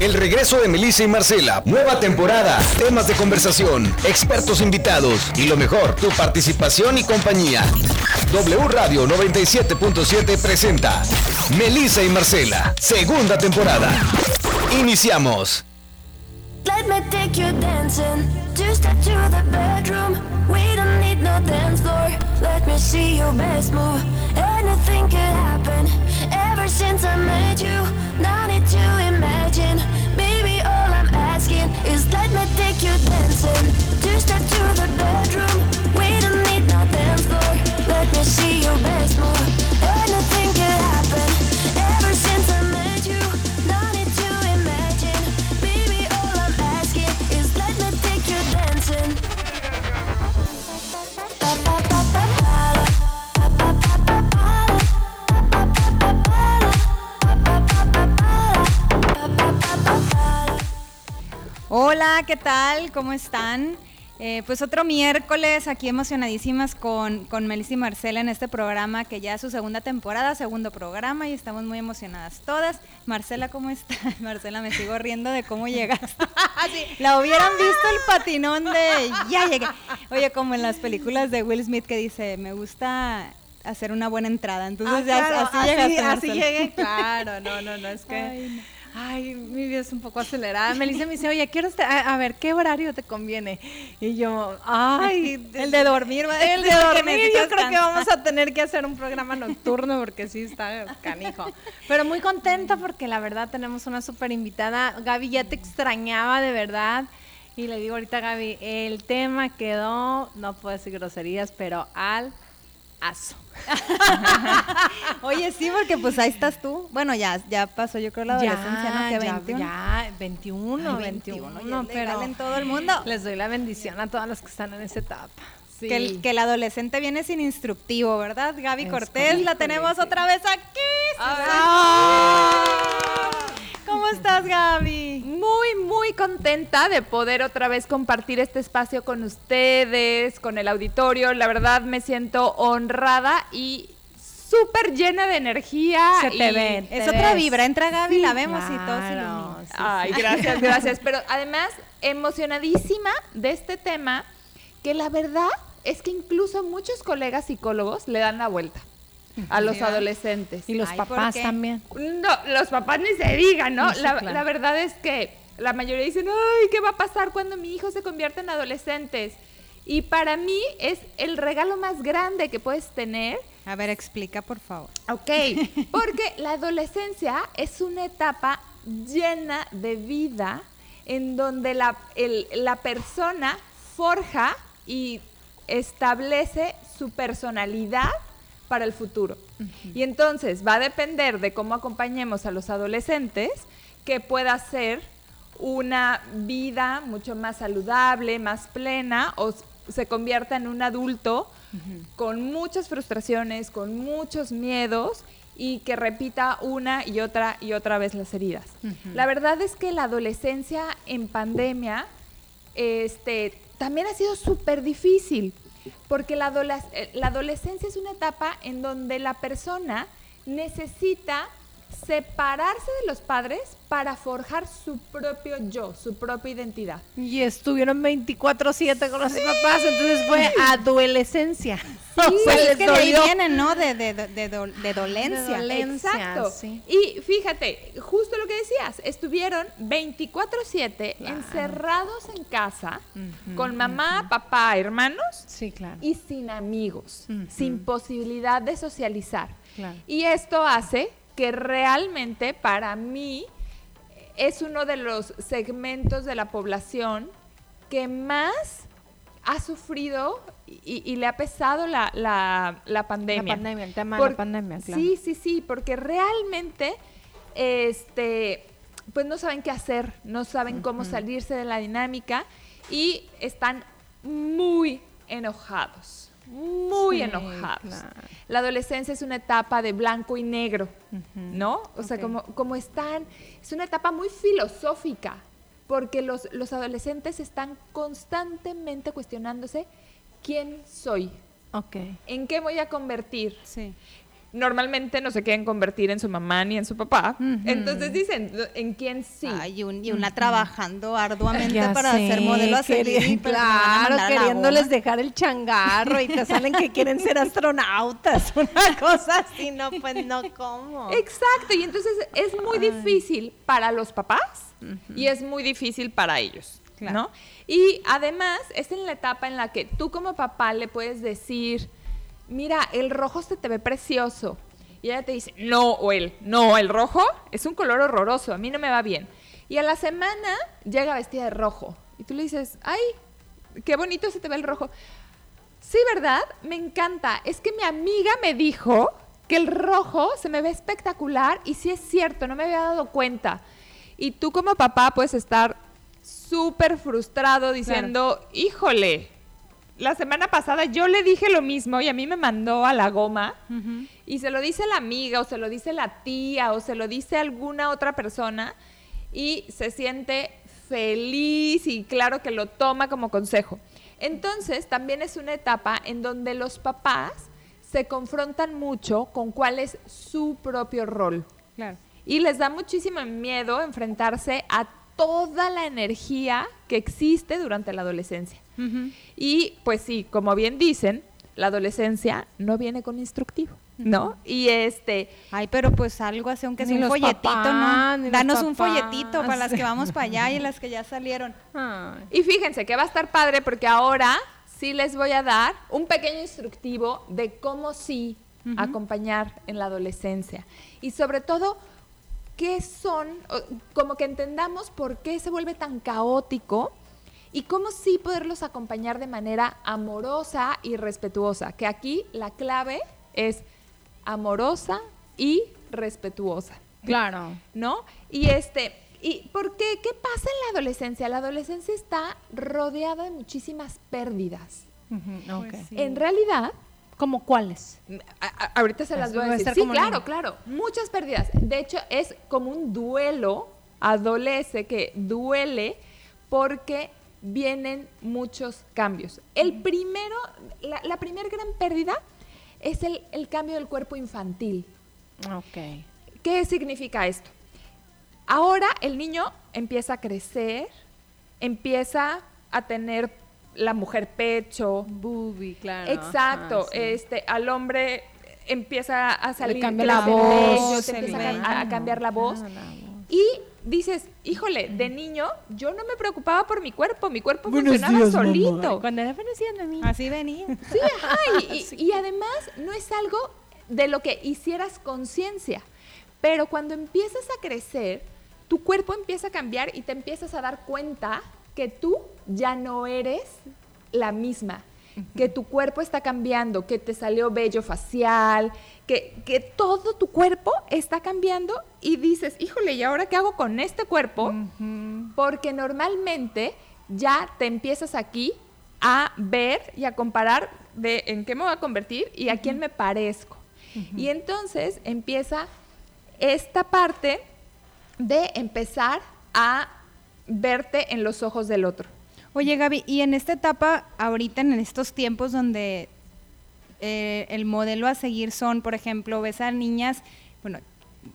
El regreso de Melissa y Marcela. Nueva temporada. Temas de conversación. Expertos invitados. Y lo mejor, tu participación y compañía. W Radio 97.7 presenta Melissa y Marcela. Segunda temporada. Iniciamos. Let me see your best move. Anything could happen. Ever since I met you, no need to imagine. Baby, all I'm asking is let me take you dancing, just to the bedroom. We don't need no dance floor. Let me see your best move. Hola, ¿qué tal? ¿Cómo están? Eh, pues otro miércoles aquí emocionadísimas con, con Melissa y Marcela en este programa que ya es su segunda temporada, segundo programa y estamos muy emocionadas todas. Marcela, ¿cómo estás? Marcela, me sigo riendo de cómo llegaste. La hubieran visto el patinón de ya llegué. Oye, como en las películas de Will Smith que dice, me gusta hacer una buena entrada. Entonces Ah, ya así, llegaste. así Marcela. llegué, claro, no, no, no, es que, Ay, ay, mi vida es un poco acelerada. Melissa me dice, oye, quiero, a, a ver, ¿qué horario te conviene? Y yo, ay, El de dormir, ¿va? el de dormir, yo creo que vamos a tener que hacer un programa nocturno porque sí está canijo. Pero muy contenta porque la verdad tenemos una súper invitada. Gaby, ya te extrañaba de verdad. Y le digo ahorita a Gaby, el tema quedó, no puedo decir groserías, pero al aso. Oye, sí, porque pues ahí estás tú. Bueno, ya, ya pasó, yo creo, la adolescencia, ¿no? Que ya, 21. ya, 21, Ay, 21, ya es no, legal pero en todo el mundo. les doy la bendición a todas las que están en esa etapa. Sí. Que, el, que el adolescente viene sin instructivo, ¿verdad? Gaby Es Cortés, la tenemos sí. otra vez aquí. ¿Cómo estás, Gaby? Muy, muy contenta de poder otra vez compartir este espacio con ustedes, con el auditorio. La verdad me siento honrada y súper llena de energía. Se te y- ve. Es otra vibra, entra Gaby, Sí, la vemos y todos se sí, Ay, gracias, gracias. Pero además, emocionadísima de este tema, que la verdad es que incluso muchos colegas psicólogos le dan la vuelta a los adolescentes. Y los Ay, ¿por papás también. No, los papás ni se digan, ¿no? Sí, la, claro. la verdad es que la mayoría dicen, ay, ¿qué va a pasar cuando mi hijo se convierta en adolescentes? Y para mí es el regalo más grande que puedes tener. A ver, explica, por favor. Ok, porque la adolescencia es una etapa llena de vida en donde la, el- la persona forja y establece su personalidad para el futuro. Y entonces va a depender de cómo acompañemos a los adolescentes que pueda ser una vida mucho más saludable, más plena o se convierta en un adulto con muchas frustraciones, con muchos miedos y que repita una y otra y otra vez las heridas. La verdad es que la adolescencia en pandemia este, también ha sido súper difícil, porque eh, la adolescencia es una etapa en donde la persona necesita separarse de los padres para forjar su propio yo, su propia identidad. Y estuvieron 24-7 con los papás, entonces fue adolescencia. Se es que de ahí dolió. viene, ¿no? De, de, de, de dol- de dolencia. Exacto. sí. Y fíjate, justo lo que decías, estuvieron 24/7 encerrados en casa con mamá, papá, hermanos Sí, claro. y sin amigos, sin posibilidad de socializar. Claro. Y esto hace que realmente para mí es uno de los segmentos de la población que más ha sufrido y, y le ha pesado la, la- la pandemia. La pandemia, el tema de la pandemia, claro. Sí, sí, sí, porque realmente, este, pues no saben qué hacer, no saben cómo salirse de la dinámica y están muy enojados, muy Sí, enojados. claro. La adolescencia es una etapa de blanco y negro, ¿no? O sea, como, como están, es una etapa muy filosófica, porque los, los adolescentes están constantemente cuestionándose quién soy, Ok. en qué voy a convertir, Sí. Normalmente no se quieren convertir en su mamá ni en su papá. Entonces dicen, ¿en quién sí? Ay, y, un- y una trabajando arduamente Ya para sé, ser modelo a seguir. y pues Claro, queriéndoles dejar el changarro y te salen que quieren ser astronautas, una cosa así, no, pues no, ¿cómo? Exacto, y entonces es muy difícil para los papás y es muy difícil para ellos, Claro. ¿no? Y además es en la etapa en la que tú como papá le puedes decir, mira, el rojo se te ve precioso. Y ella te dice, no, o él, no, el rojo es un color horroroso, a mí no me va bien. Y a la semana llega vestida de rojo. Y tú le dices, ay, qué bonito se te ve el rojo. Sí, ¿verdad? Me encanta. Es que mi amiga me dijo que el rojo se me ve espectacular y sí es cierto, no me había dado cuenta. Y tú como papá puedes estar súper frustrado diciendo, híjole, la semana pasada yo le dije lo mismo y a mí me mandó a la goma y se lo dice la amiga o se lo dice la tía o se lo dice alguna otra persona y se siente feliz y claro que lo toma como consejo. Entonces también es una etapa en donde los papás se confrontan mucho con cuál es su propio rol. Claro. Y les da muchísimo miedo enfrentarse a toda la energía que existe durante la adolescencia. Y pues sí, como bien dicen, la adolescencia no viene con instructivo, ¿no? Y este, Ay, pero pues algo así, aunque sea un folletito, papás, ¿no? Danos un folletito para las que vamos para allá y las que ya salieron. Ay. y fíjense que va a estar padre porque ahora sí les voy a dar un pequeño instructivo de cómo sí acompañar en la adolescencia. Y sobre todo, qué son, como que entendamos por qué se vuelve tan caótico y cómo sí poderlos acompañar de manera amorosa y respetuosa. Que aquí la clave es amorosa y respetuosa. Claro. ¿no? Y este, ¿y por qué? ¿Qué pasa en la adolescencia? La adolescencia está rodeada de muchísimas pérdidas. Ok. En realidad, ¿Cómo cuáles? a- a- ahorita se las Así voy a decir. Sí, claro, claro. Muchas pérdidas. De hecho, es como un duelo, adolece, que duele porque vienen muchos cambios. El primero, la, la primera gran pérdida es el, el cambio del cuerpo infantil. Ok. ¿Qué significa esto? Ahora el niño empieza a crecer, empieza a tener la mujer pecho. Boobie, claro. Exacto, sí. este al hombre empieza a salir cambia la voz, empieza a- a, a cambiar la voz. Claro, la voz. Y dices, híjole, de niño yo no me preocupaba por mi cuerpo, mi cuerpo funcionaba solito. Cuando era mí. Así venía. Sí, ajá, y, y- y además no es algo de lo que hicieras conciencia, pero cuando empiezas a crecer, tu cuerpo empieza a cambiar y te empiezas a dar cuenta que tú ya no eres la misma, que tu cuerpo está cambiando, que te salió vello facial, que, que todo tu cuerpo está cambiando y dices, híjole, ¿y ahora qué hago con este cuerpo? Porque normalmente ya te empiezas aquí a ver y a comparar de en qué me voy a convertir y a quién me parezco. Y entonces empieza esta parte de empezar a verte en los ojos del otro. Oye, Gaby, y en esta etapa, ahorita en estos tiempos donde eh, el modelo a seguir son, por ejemplo, ves a niñas, bueno,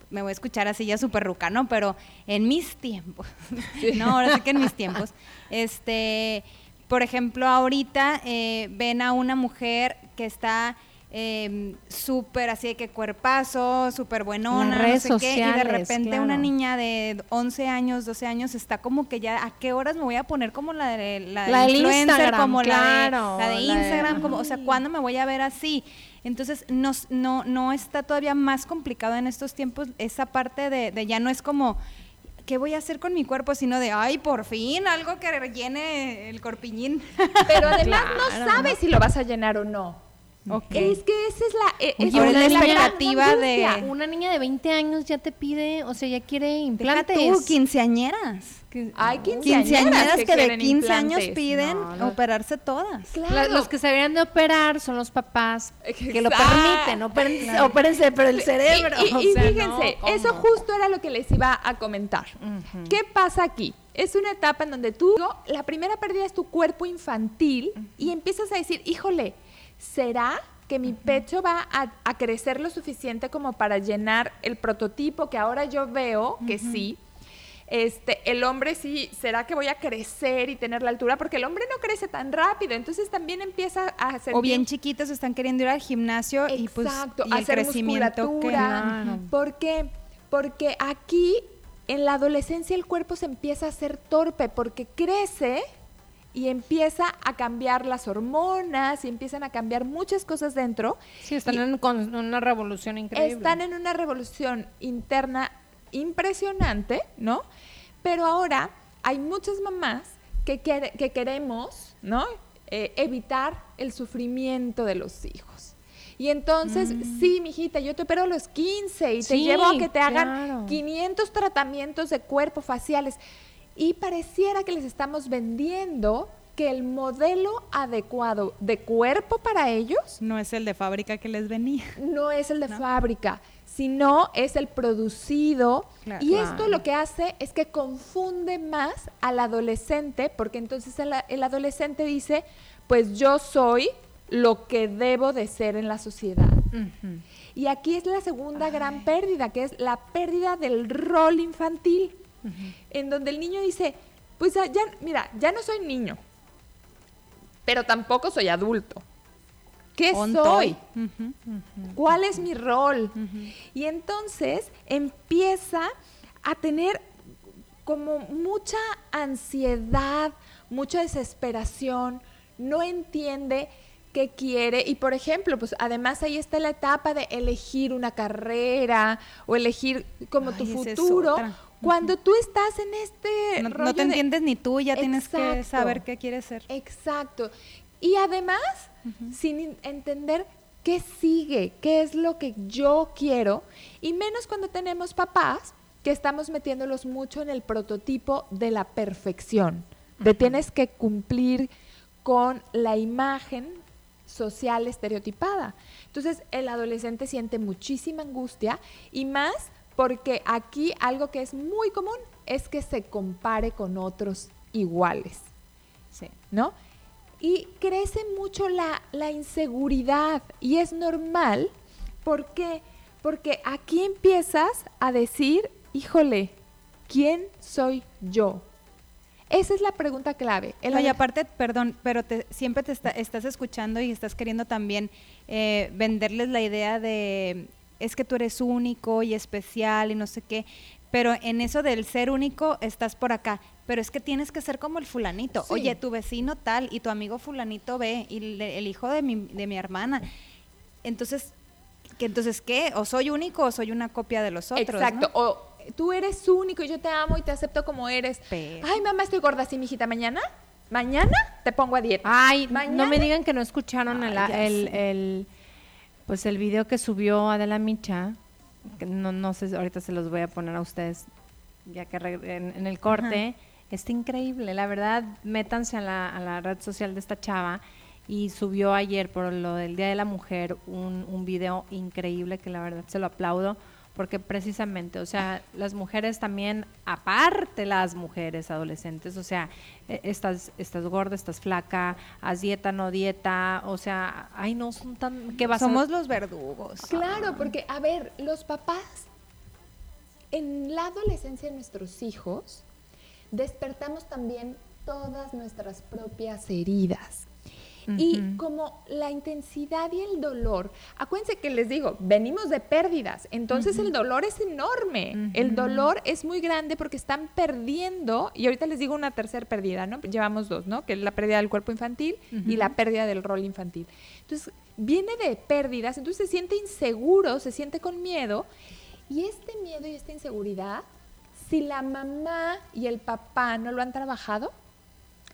me voy a escuchar así ya súper ruca, ¿no? Pero en mis tiempos, no, ahora sí que en mis tiempos, este, por ejemplo, ahorita eh, ven a una mujer que está eh, súper así de que cuerpazo, súper buenona, Las no sé qué, y de repente claro. una niña de 11 años, 12 años está como que ya, ¿a qué horas me voy a poner como la de la, de La influencer, Instagram, como claro, la de, la de la de- Instagram, como, o sea, ¿cuándo me voy a ver así? Entonces, nos- no, no está todavía más complicado en estos tiempos esa parte de, de ya no es como, ¿qué voy a hacer con mi cuerpo? Sino de, ay, por fin, algo que rellene el corpiñín. Pero además Claro. no sabes si lo vas a llenar o no. Es que esa es la, e- ahora es la gran expectativa de-. Una niña de 20 años ya te pide, o sea, ya quiere implantes. Déjate tú, quinceañeras. Hay Quinceañeras quinceañeras que, de quieren 15 años piden No, no. operarse todas. Claro. La- los que se deberían de operar son los papás que lo permiten. Opérense, opérense, pero el cerebro. Y, y- o y sea, fíjense, no, eso justo era lo que les iba a comentar. ¿Qué pasa aquí? Es una etapa en donde tú, la primera pérdida es tu cuerpo infantil y empiezas a decir, híjole, ¿será que mi pecho va a, a crecer lo suficiente como para llenar el prototipo que ahora yo veo que sí. Este, el hombre sí, ¿será que voy a crecer y tener la altura? Porque el hombre no crece tan rápido, entonces también empieza a sentir... O bien chiquitos están queriendo ir al gimnasio y pues Exacto, hacer crecimiento que no. ¿Por qué? Porque aquí en la adolescencia el cuerpo se empieza a hacer torpe porque crece y empieza a cambiar las hormonas y empiezan a cambiar muchas cosas dentro. Sí, están en una revolución increíble. Están en una revolución interna impresionante, ¿no? Pero ahora hay muchas mamás que, que queremos, ¿no? Eh, evitar el sufrimiento de los hijos. Y entonces, sí, mijita, yo te opero a los 15 y te llevo a que te hagan claro. 500 tratamientos de cuerpo faciales. Y pareciera que les estamos vendiendo que el modelo adecuado de cuerpo para ellos No es el de fábrica que les venía. no es el de fábrica, sino es el producido. Claro. y esto lo que hace es que confunde más al adolescente, porque entonces el, el adolescente dice, pues yo soy lo que debo de ser en la sociedad. Y aquí es la segunda gran pérdida, que es la pérdida del rol infantil, en donde el niño dice, pues ya, mira, ya no soy niño, pero tampoco soy adulto. ¿Qué soy? ¿Cuál es mi rol? Y entonces empieza a tener como mucha ansiedad, mucha desesperación, no entiende qué quiere y por ejemplo, pues además ahí está la etapa de elegir una carrera o elegir como tu Ay, futuro. Cuando tú estás en este No, no rollo te de- entiendes ni tú, ya tienes que saber qué quieres ser. Exacto. Y además, sin in- entender qué sigue, qué es lo que yo quiero, y menos cuando tenemos papás que estamos metiéndolos mucho en el prototipo de la perfección, de tienes que cumplir con la imagen social estereotipada. Entonces, el adolescente siente muchísima angustia y más porque aquí algo que es muy común es que se compare con otros iguales. Sí. ¿no? Y crece mucho la, la inseguridad y es normal. ¿Por qué? Porque aquí empiezas a decir, híjole, ¿quién soy yo? Esa es la pregunta clave. El No, y aparte, perdón, pero te- siempre te está- estás escuchando y estás queriendo también eh, venderles la idea de es que tú eres único y especial y no sé qué, pero en eso del ser único estás por acá, pero es que tienes que ser como el fulanito. Sí. Oye, tu vecino tal y tu amigo fulanito ve y le- el hijo de mi, de mi hermana. Entonces, ¿qué, entonces ¿qué? ¿O soy único o soy una copia de los otros? Exacto. ¿no? O tú eres único y yo te amo y te acepto como eres. Pero- Ay, mamá, estoy gorda, sí, mijita. Mañana, mañana te pongo a dieta. Ay, no Mañana- me digan que no escucharon Ay, el- pues el video que subió Adela Micha. que no, no sé, ahorita se los voy a poner a ustedes ya que en el corte. Está increíble, la verdad, métanse a la, a la red social de esta chava y subió ayer por lo del Día de la Mujer un, un video increíble que la verdad se lo aplaudo porque precisamente, o sea, las mujeres también, aparte las mujeres adolescentes, o sea, eh, estás, estás gorda, estás flaca, haz dieta, no dieta, o sea, ay no, son tan, ¿qué vas a- Somos los verdugos. Claro, porque, a ver, los papás, en la adolescencia de nuestros hijos, despertamos también todas nuestras propias heridas. Y como la intensidad y el dolor, acuérdense que les digo, venimos de pérdidas, entonces el dolor es enorme, el dolor es muy grande porque están perdiendo, y ahorita les digo una tercera pérdida, ¿no? Llevamos dos, ¿no? Que es la pérdida del cuerpo infantil y la pérdida del rol infantil. Entonces, viene de pérdidas, entonces se siente inseguro, se siente con miedo, y este miedo y esta inseguridad, si la mamá y el papá no lo han trabajado,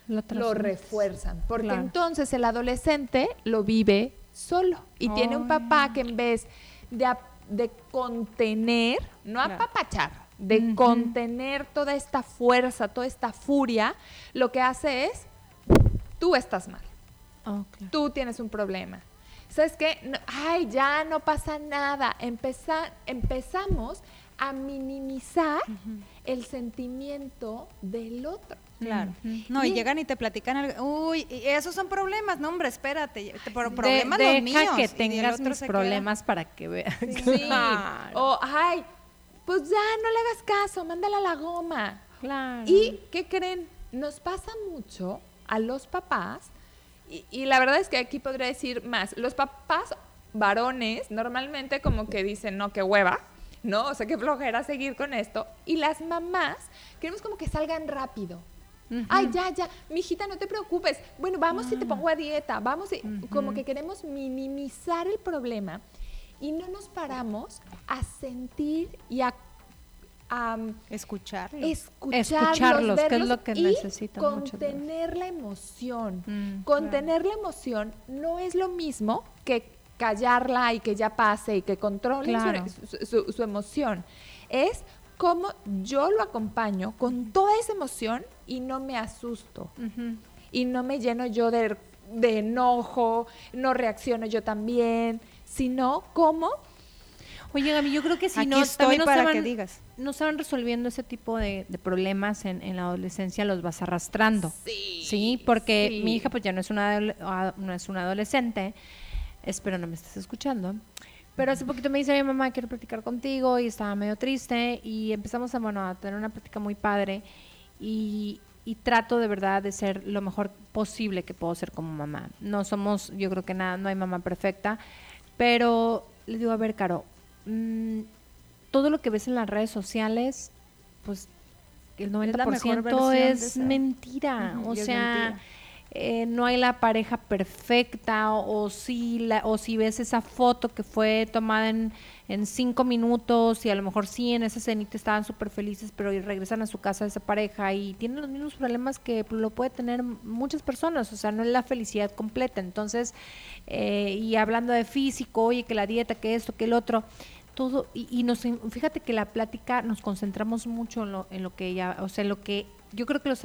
Lo refuerzan, porque Claro. entonces el adolescente lo vive solo y tiene un papá que en vez de, de contener, no Claro. apapachar, de contener toda esta fuerza, toda esta furia, lo que hace es, tú estás mal, Oh, claro. tú tienes un problema. ¿Sabes qué? No- ay, ya no pasa nada. Empeza- empezamos a minimizar el sentimiento del otro. Claro. No, y llegan y te platican algo. Uy, y esos son problemas. No, hombre, espérate. te- Por problemas De- los deja míos. que tengas mis queda. problemas para que veas. Sí. Claro. O, ay, pues ya no le hagas caso, mándala a la goma. Claro. ¿Y qué creen? Nos pasa mucho a los papás, y, y la verdad es que aquí podría decir más, los papás varones normalmente como que dicen, no, qué hueva, ¿no? O sea, qué flojera seguir con esto. Y las mamás queremos como que salgan rápido. Ay, ya, ya, mijita, no te preocupes. Bueno, vamos y te pongo a dieta. Vamos, y, como que queremos minimizar el problema y no nos paramos a sentir y a, a, Escucharlo. escucharlos, Escucharlos, que es lo que y necesitan contener la emoción. Mm, contener la emoción no es lo mismo que callarla y que ya pase y que su- su, su- su emoción. Es como yo lo acompaño con toda esa emoción y no me asusto y no me lleno yo de, de enojo, no reacciono yo también, sino como Oye, Gaby, yo creo que si Aquí no, estoy también no para se van, que digas. no se van resolviendo ese tipo de, de problemas en, en la adolescencia, los vas arrastrando. Sí. porque sí. mi hija pues ya no es una, ah, no es una adolescente, espero no me estés escuchando. Pero hace poquito me dice mi mamá, quiero platicar contigo y estaba medio triste y empezamos a, bueno, a tener una plática muy padre y, y trato de verdad de ser lo mejor posible que puedo ser como mamá. No somos, yo creo que nada, no hay mamá perfecta, pero le digo, a ver, Caro, mm, todo lo que ves en las redes sociales, pues el 90% Es es, mentira. O es sea, mentira. Eh, no hay la pareja perfecta o, si la, o si ves esa foto que fue tomada en, en cinco minutos y a lo mejor sí en esa cenita estaban súper felices pero regresan a su casa esa pareja y tienen los mismos problemas que lo puede tener muchas personas o sea no es la felicidad completa. Entonces eh, y hablando de físico oye que la dieta que esto que el otro todo y, y nos fíjate que la plática nos concentramos mucho en lo, en lo que ella o sea lo que yo creo que los,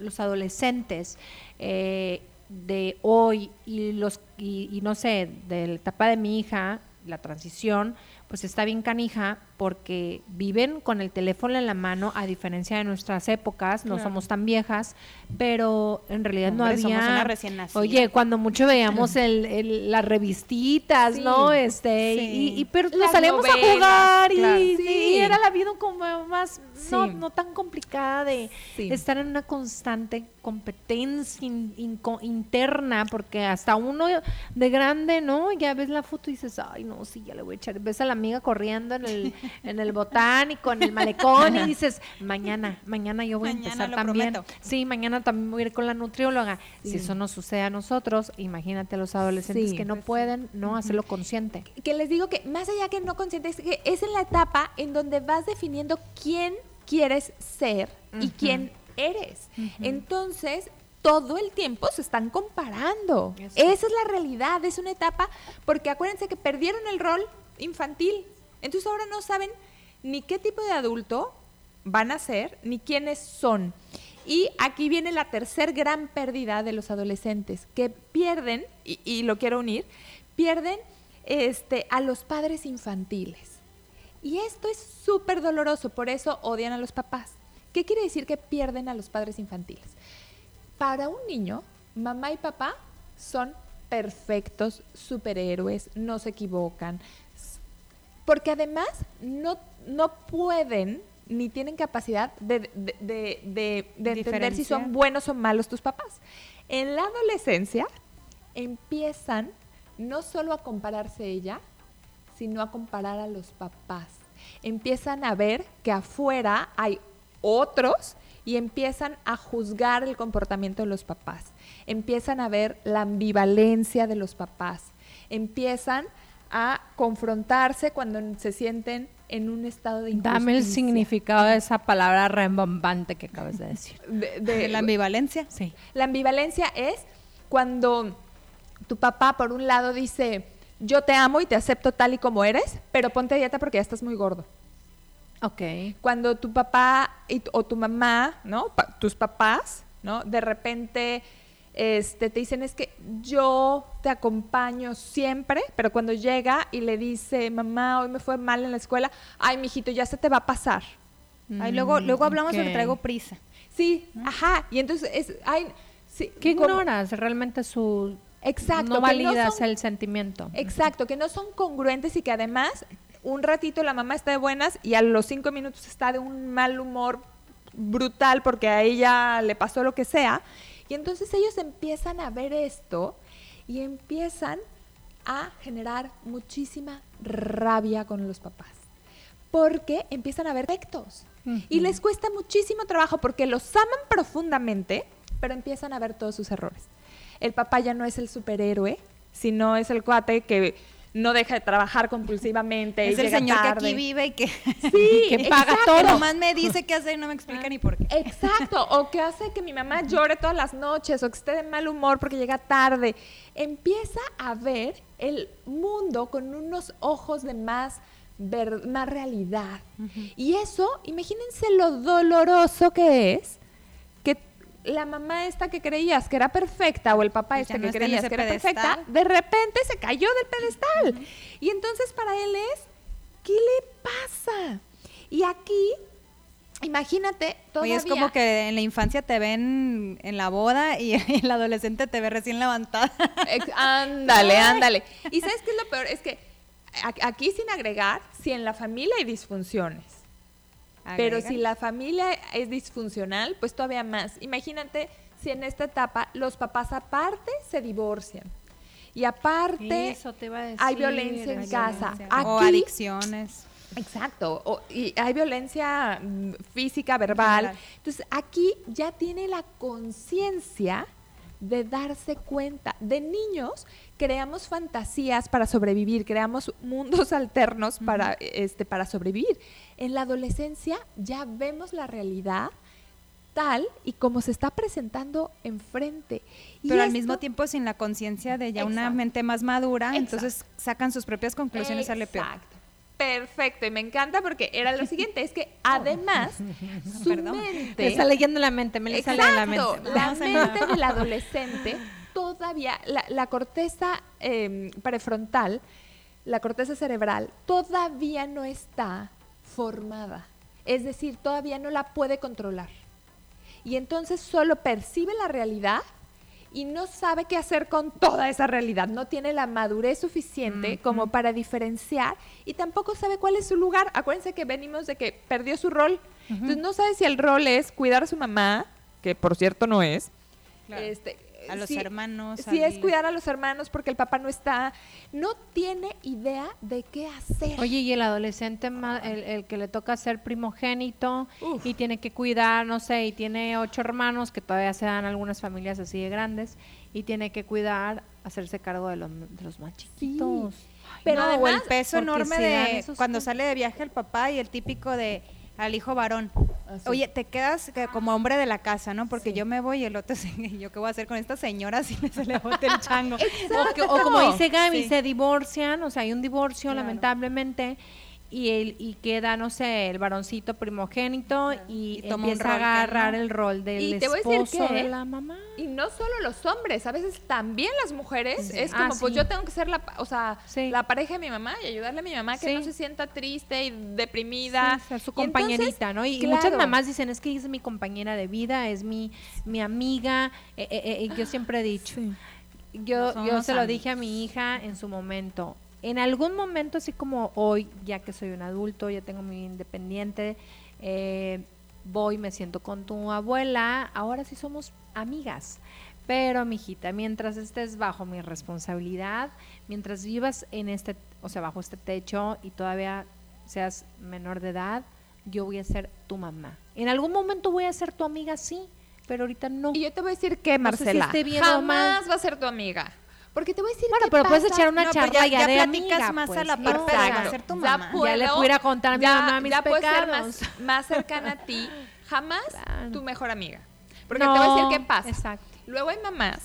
los adolescentes eh, de hoy y los y, y no sé de la etapa de mi hija la transición pues está bien canija porque viven con el teléfono en la mano a diferencia de nuestras épocas no Claro. somos tan viejas pero en realidad no Hombre, somos había una recién nacida. oye cuando mucho veíamos el, el- las revistitas Sí. no este Sí. y, y- pero nos salíamos a jugar y, claro. y Sí. era la vida como más no, no tan complicada de estar en una constante competencia in- interna porque hasta uno de grande no ya ves la foto y dices ay no sí ya le voy a echar ves a la amiga corriendo en el en el botánico en el malecón y dices mañana mañana yo voy Mañana a empezar lo también prometo. sí mañana también voy a ir con la nutrióloga. Si eso nos sucede a nosotros imagínate a los adolescentes Sí. que no pueden no hacerlo consciente. Que les digo que más allá que no consciente, es que es en la etapa en donde vas definiendo quién quieres ser y quién eres. Entonces, todo el tiempo se están comparando. Eso. Esa es la realidad, es una etapa, porque acuérdense que perdieron el rol infantil. Entonces ahora no saben ni qué tipo de adulto van a ser, ni quiénes son. Y aquí viene la tercer gran pérdida de los adolescentes, que pierden, y, y lo quiero unir, pierden este, a los padres infantiles. Y esto es súper doloroso, por eso odian a los papás. ¿Qué quiere decir que pierden a los padres infantiles? Para un niño, mamá y papá son perfectos superhéroes, no se equivocan, porque además no, no pueden ni tienen capacidad de, de- de- de- de entender si son buenos o malos tus papás. En la adolescencia empiezan no solo a compararse ella, sino a comparar a los papás. Empiezan a ver que afuera hay otros y empiezan a juzgar el comportamiento de los papás. Empiezan a ver la ambivalencia de los papás. Empiezan a confrontarse cuando se sienten en un estado de injusticia. dame el significado de esa palabra rembombante que acabas de decir De- De de- la ambivalencia. sí la ambivalencia es cuando tu papá por un lado dice, yo te amo y te acepto tal y como eres, pero ponte a dieta porque ya estás muy gordo. Ok. Cuando tu papá y o tu mamá, ¿no? Pa- tus papás, ¿no? De repente este, te dicen es que yo te acompaño siempre, pero cuando llega y le dice, mamá, hoy me fue mal en la escuela, ay, mijito, ya se te va a pasar. Ay, luego, luego hablamos ok. porque traigo prisa. Sí, ajá, y entonces es, ay, sí, ¿Qué ignoras? Realmente su... Exacto, No validas son- el sentimiento. Exacto, que no son congruentes y que además un ratito la mamá está de buenas y a los cinco minutos está de un mal humor brutal porque a ella le pasó lo que sea. Y entonces ellos empiezan a ver esto y empiezan a generar muchísima rabia con los papás. Porque empiezan a ver defectos. Y les cuesta muchísimo trabajo porque los aman profundamente, pero empiezan a ver todos sus errores. El papá ya no es el superhéroe, sino es el cuate que no deja de trabajar compulsivamente. Es y el llega señor que aquí vive y que, Sí, que paga exacto. todo. Nomás me dice qué hacer y no me explica ni por qué. Exacto, o que hace que mi mamá llore todas las noches, o que esté de mal humor porque llega tarde. Empieza a ver el mundo con unos ojos de más, ver- más realidad. Y eso, imagínense lo doloroso que es la mamá esta que creías que era perfecta o el papá ya este no que creías que era pedestal. perfecta, de repente se cayó del pedestal. Y entonces para él es, ¿qué le pasa? Y aquí, imagínate, todavía... Oye, es como que en la infancia te ven en la boda y el adolescente te ve recién levantada. Ex- Ándale, ándale. Y ¿sabes qué es lo peor? Es que aquí sin agregar, si en la familia hay disfunciones, pero si la familia es disfuncional, pues todavía más. Imagínate si en esta etapa los papás aparte se divorcian y aparte Eso te iba a decir. hay violencia en casa. violencia. o adicciones. Exacto, o- y hay violencia mm, física, verbal. Entonces aquí ya tiene la conciencia de darse cuenta. De niños creamos fantasías para sobrevivir, creamos mundos alternos para, este, para sobrevivir. En la adolescencia ya vemos la realidad tal y como se está presentando enfrente. Y Pero al esto- mismo tiempo sin la conciencia de ya una mente más madura, Exacto. entonces sacan sus propias conclusiones sale peor. Exacto. Perfecto, y me encanta porque era lo siguiente, es que además su Perdón. Me mente, está leyendo la mente, me sale de la mente. La mente del adolescente todavía, la, la corteza eh, prefrontal, la corteza cerebral, todavía no está formada. Es decir, todavía no la puede controlar. Y entonces solo percibe la realidad y no sabe qué hacer con toda esa realidad. No tiene la madurez suficiente como para diferenciar y tampoco sabe cuál es su lugar. Acuérdense que venimos de que perdió su rol. Entonces no sabe si el rol es cuidar a su mamá, que por cierto no es. Claro. Este, A los hermanos. Si es cuidar a los hermanos porque el papá no está, no tiene idea de qué hacer. Oye, y el adolescente, ma- el, el que le toca ser primogénito Uf. y tiene que cuidar, no sé, y tiene ocho hermanos, que todavía se dan algunas familias así de grandes, y tiene que cuidar, hacerse cargo de los, de los más chiquitos. Ay, Pero no, o el además, peso enorme de cuando sale de viaje el papá y el típico de al hijo varón. Así. Oye, te quedas que- como hombre de la casa, ¿no? Porque yo me voy y el otro, se- ¿y ¿yo qué voy a hacer con esta señora si se le bote el chango? O, que- o como dice Gaby, Sí. se divorcian, o sea, hay un divorcio Claro. lamentablemente, y el, y queda, no sé, el varoncito primogénito y, Y toma empieza a agarrar no. el rol del Y te voy a decir esposo que- de la mamá. Y no solo los hombres, a veces también las mujeres. Es Ah, como, pues sí. yo tengo que ser la, o sea, Sí. la pareja de mi mamá y ayudarle a mi mamá que no se sienta triste y deprimida. Ser su entonces, compañerita, ¿no? Y, muchas mamás dicen, es que es mi compañera de vida, es mi, mi amiga. eh, eh, eh, yo siempre he dicho, yo, yo se lo dije a mi hija en su momento. En algún momento, así como hoy, ya que soy un adulto, ya tengo mi independiente, eh, voy, me siento con tu abuela, ahora sí somos amigas. Pero, mijita, mientras estés bajo mi responsabilidad, mientras vivas en este, o sea, bajo este techo y todavía seas menor de edad, yo voy a ser tu mamá. En algún momento voy a ser tu amiga, sí, pero ahorita no. Y yo te voy a decir que, No sé si Marcela, bien jamás va a ser tu amiga. Porque te voy a decir Bueno, qué pero puedes pasa. echar una No, pero charla ya- ya, ya de platicas amiga, más a pues, la ¿no? par, pero va a Exacto. ser tu Ya mamá. puedo- Ya le pudiera contar a mi ya- mamá mis ya puedo ser pecados. más, más cercana a ti. Jamás Claro. tu mejor amiga. Porque te voy a decir qué pasa. Exacto. Luego hay mamás,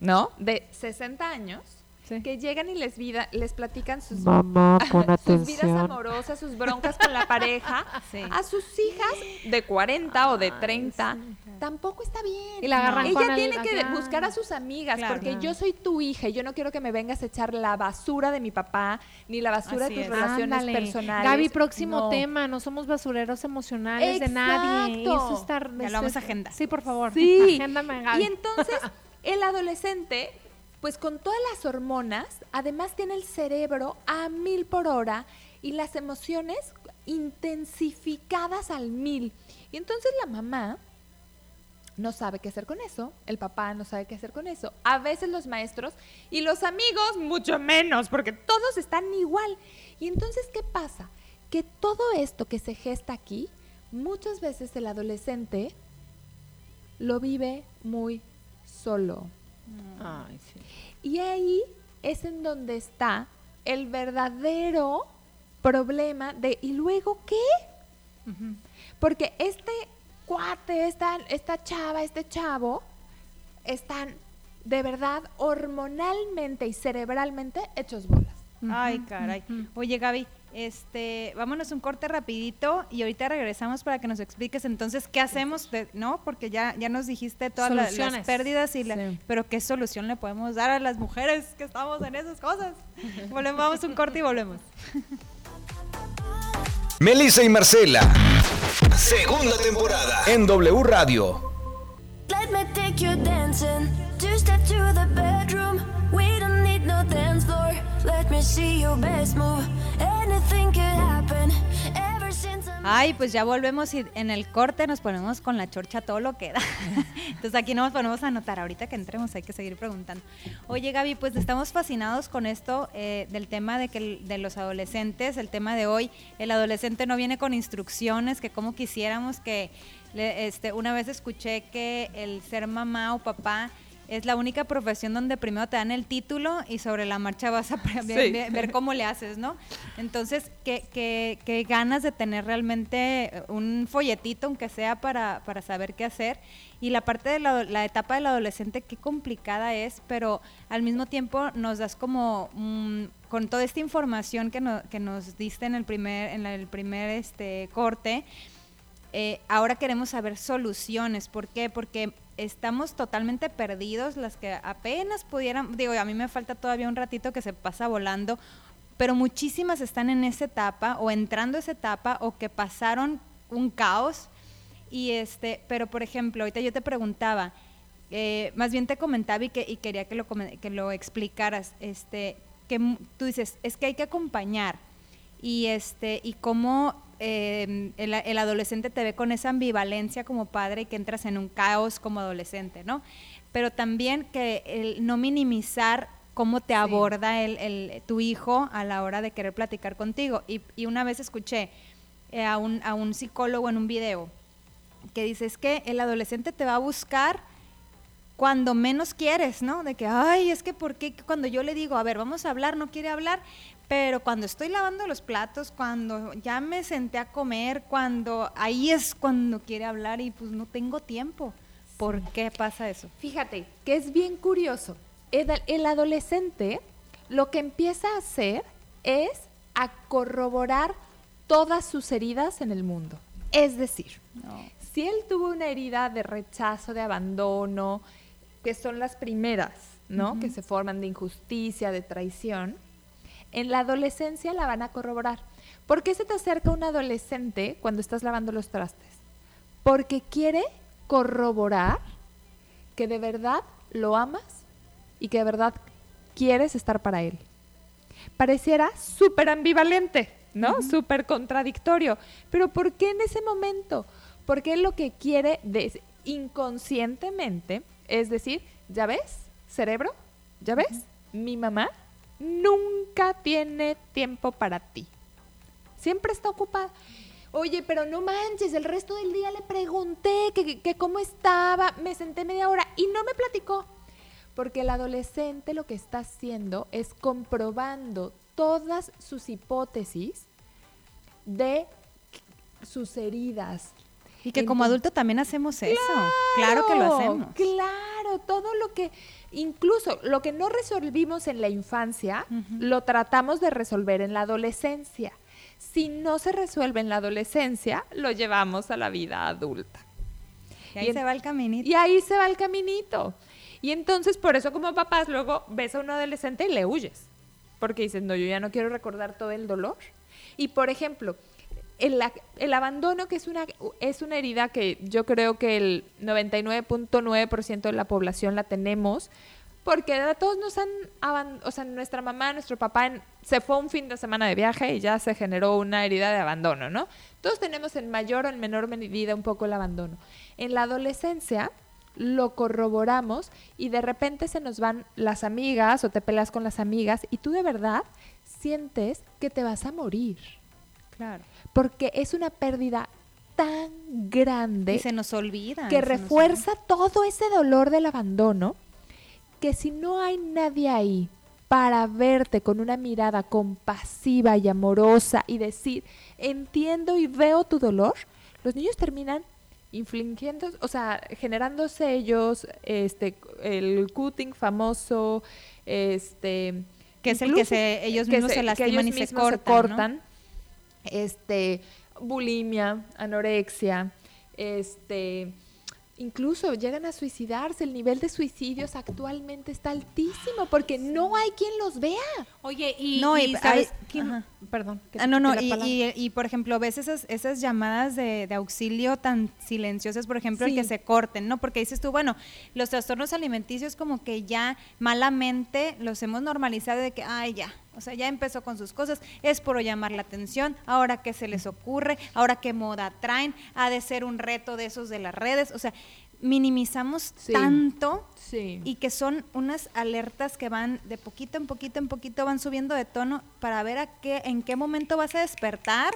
¿no? De 60 años Sí. que llegan y les vida, les platican sus, Mamá, pon sus vidas atención. amorosas, sus broncas con la pareja, Sí. a sus hijas de 40 o de 30, tampoco está bien. Y la agarran Ella con el- tiene que buscar a sus amigas, Claro. porque yo soy tu hija y yo no quiero que me vengas a echar la basura de mi papá, ni la basura Así de tus es. relaciones Ándale. personales. Gaby, próximo No. tema, no somos basureros emocionales de nadie. Exacto. Eso está, Ya lo vamos a agendar. Sí, por favor. Sí. Agéndame, Gaby. Y entonces, el adolescente, pues con todas las hormonas, además tiene el cerebro a mil por hora y las emociones intensificadas al mil. Y entonces la mamá no sabe qué hacer con eso, el papá no sabe qué hacer con eso, a veces los maestros y los amigos mucho menos, porque todos están igual. Y entonces, ¿qué pasa? Que todo esto que se gesta aquí, muchas veces el adolescente lo vive muy solo. Ay, sí. Y ahí es en donde está el verdadero problema de ¿y luego qué? Porque este cuate, esta, esta chava, este chavo, están de verdad hormonalmente y cerebralmente hechos bolas. Ay, caray. Oye, Gaby, este, vámonos un corte rapidito y ahorita regresamos para que nos expliques entonces qué hacemos, de- ¿no? Porque ya, ya nos dijiste todas la- las pérdidas y la, Sí. pero qué solución le podemos dar a las mujeres que estamos en esas cosas. volvemos, vamos un corte y volvemos. Melissa y Marcela. Segunda temporada. En W Radio. Let me take you dancing. Two step to the bedroom. We don't need no dance floor. Let me see your best move. Anything could happen. Ay, pues ya volvemos y en el corte nos ponemos con la chorcha todo lo que da. Entonces aquí no nos ponemos a anotar. Ahorita que entremos hay que seguir preguntando. Oye, Gaby, pues estamos fascinados con esto eh, del tema de que el- de los adolescentes, el tema de hoy, el adolescente no viene con instrucciones, que como quisiéramos que le- este, una vez escuché que el ser mamá o papá es la única profesión donde primero te dan el título y sobre la marcha vas a ver, cómo le haces, ¿no? Entonces, qué, qué- qué ganas de tener realmente eh, un folletito, aunque sea para, para saber qué hacer. Y la parte de la, la etapa del adolescente, qué complicada es, pero al mismo tiempo nos das como, mm, con toda esta información que, no- que nos diste en el primer, en el primer este, corte, eh, ahora queremos saber soluciones. ¿Por qué? Porque estamos totalmente perdidos, las que apenas pudieran, digo, a mí me falta todavía un ratito que se pasa volando, pero muchísimas están en esa etapa o entrando a esa etapa o que pasaron un caos. Y este, pero por ejemplo, ahorita yo te preguntaba, eh, más bien te comentaba y, que, y quería que lo, que lo explicaras, este, que tú dices, es que hay que acompañar y este y cómo eh, el, el adolescente te ve con esa ambivalencia como padre y que entras en un caos como adolescente, ¿no? Pero también que el no minimizar cómo te aborda el, el- tu hijo a la hora de querer platicar contigo. Y, y una vez escuché eh, a, un, a un psicólogo en un video que dice es que el adolescente te va a buscar cuando menos quieres, ¿no? De que, ay, es que ¿por qué cuando yo le digo, a ver, vamos a hablar, no quiere hablar, pero cuando estoy lavando los platos, cuando ya me senté a comer, cuando ahí es cuando quiere hablar y pues no tengo tiempo. ¿Por qué pasa eso? Fíjate que es bien curioso. El, el adolescente lo que empieza a hacer es a corroborar todas sus heridas en el mundo. Es decir, si él tuvo una herida de rechazo, de abandono, que son las primeras, ¿no? Que se forman de injusticia, de traición, en la adolescencia la van a corroborar. ¿Por qué se te acerca un adolescente cuando estás lavando los trastes? Porque quiere corroborar que de verdad lo amas y que de verdad quieres estar para él. Pareciera súper ambivalente, ¿no? Súper contradictorio. Pero ¿por qué en ese momento? Porque él lo que quiere inconscientemente es decir, ¿ya ves, cerebro? ¿Ya ves? Mi mamá nunca tiene tiempo para ti. Siempre está ocupada. Oye, pero no manches, el resto del día le pregunté que, que- cómo estaba, me senté media hora y no me platicó. Porque el adolescente lo que está haciendo es comprobando todas sus hipótesis de sus heridas. Y que como adulto también hacemos eso. Claro que lo hacemos. Claro, todo lo que, incluso lo que no resolvimos en la infancia, lo tratamos de resolver en la adolescencia. Si no se resuelve en la adolescencia, lo llevamos a la vida adulta. Y ahí en- se va el caminito. y ahí se va el caminito. Y entonces, por eso como papás, luego ves a un adolescente y le huyes. Porque dices, no, yo ya no quiero recordar todo el dolor. Y, por ejemplo, el, abandono, que es una, es una herida que yo creo que el 99.9% de la población la tenemos, porque todos nos han, o sea, nuestra mamá, nuestro papá se fue un fin de semana de viaje y ya se generó una herida de abandono, ¿no? Todos tenemos en mayor o en menor medida un poco el abandono. En la adolescencia lo corroboramos y de repente se nos van las amigas o te peleas con las amigas y tú de verdad sientes que te vas a morir, Claro. Porque es una pérdida tan grande Y se nos olvida. que se refuerza todo ese dolor del abandono, que si no hay nadie ahí para verte con una mirada compasiva y amorosa y decir, entiendo y veo tu dolor, los niños terminan infligiendo, o sea, generándose ellos este el cutting famoso, este Que es el que se- ellos mismos se lastiman y se cortan, ¿no? Este bulimia, anorexia, este incluso llegan a suicidarse. El nivel de suicidios actualmente está altísimo porque no hay quien los vea. Oye, y, No, y y ¿sabes hay- quién? ajá. Perdón. que Ah, no, no, y, palabra. y, y, por ejemplo, ves esas, esas llamadas de, de auxilio tan silenciosas, por ejemplo, el Sí. que se corten, ¿no? Porque dices tú, bueno, los trastornos alimenticios como que ya malamente los hemos normalizado de que, ay, ya, o sea, ya empezó con sus cosas, es por llamar la atención, ahora qué se les ocurre, ahora qué moda traen, ha de ser un reto de esos de las redes, o sea, minimizamos Sí. tanto Sí. y que son unas alertas que van de poquito en poquito en poquito van subiendo de tono para ver a qué en qué momento vas a despertar